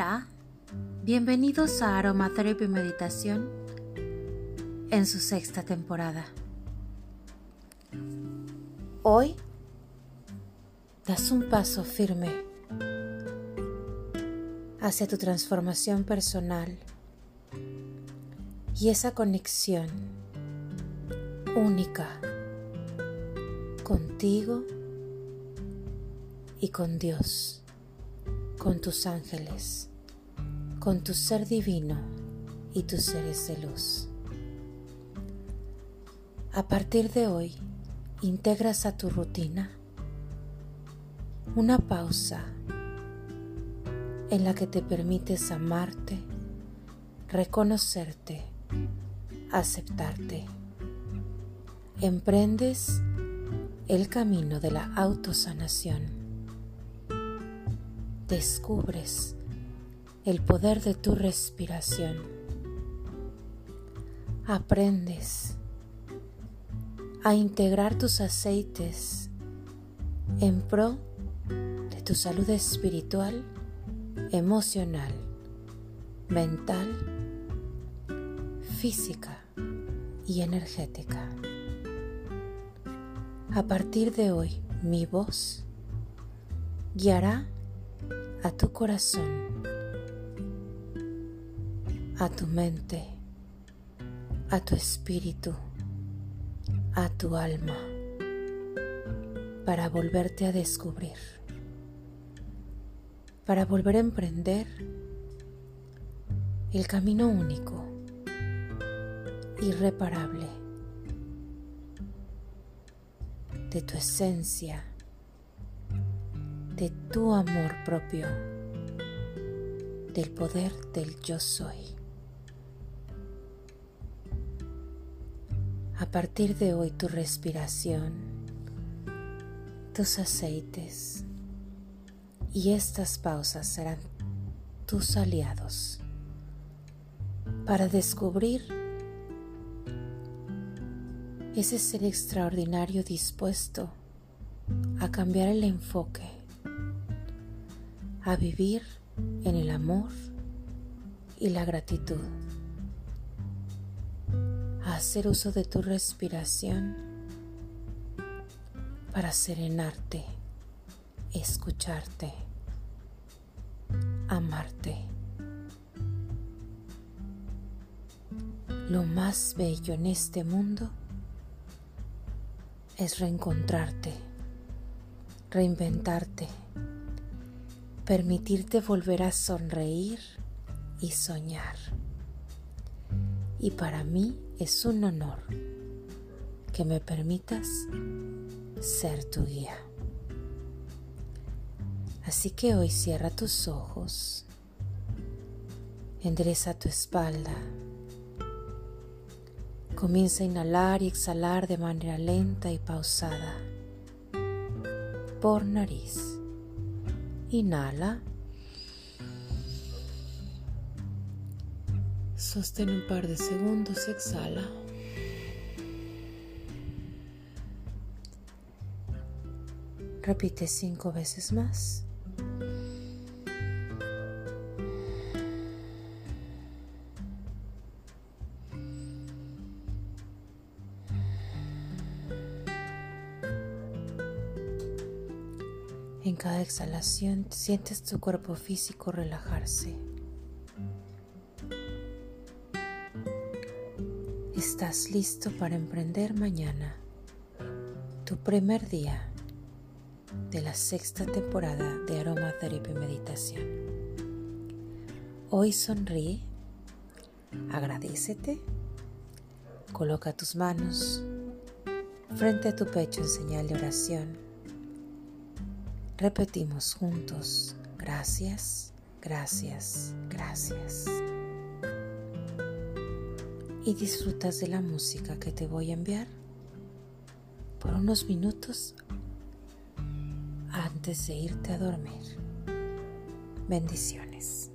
Hola, bienvenidos a Aromatherapy Meditación en su sexta temporada. Hoy das un paso firme hacia tu transformación personal y esa conexión única contigo y con Dios con tus ángeles, con tu ser divino y tus seres de luz. A partir de hoy, integras a tu rutina una pausa en la que te permites amarte, reconocerte, aceptarte. Emprendes el camino de la autosanación descubres el poder de tu respiración. Aprendes a integrar tus aceites en pro de tu salud espiritual, emocional, mental, física y energética. A partir de hoy, mi voz guiará a tu corazón, a tu mente, a tu espíritu, a tu alma, para volverte a descubrir, para volver a emprender el camino único, irreparable, de tu esencia de tu amor propio, del poder del yo soy. A partir de hoy tu respiración, tus aceites y estas pausas serán tus aliados para descubrir ese ser extraordinario dispuesto a cambiar el enfoque a vivir en el amor y la gratitud, hacer uso de tu respiración para serenarte, escucharte, amarte. Lo más bello en este mundo es reencontrarte, reinventarte permitirte volver a sonreír y soñar. Y para mí es un honor que me permitas ser tu guía. Así que hoy cierra tus ojos, endereza tu espalda, comienza a inhalar y exhalar de manera lenta y pausada por nariz. Inhala. Sostén un par de segundos exhala. Repite cinco veces más. En cada exhalación sientes tu cuerpo físico relajarse. Estás listo para emprender mañana tu primer día de la sexta temporada de Aromatherapy Meditación. Hoy sonríe, agradecete, coloca tus manos frente a tu pecho en señal de oración Repetimos juntos, gracias, gracias, gracias. Y disfrutas de la música que te voy a enviar por unos minutos antes de irte a dormir. Bendiciones.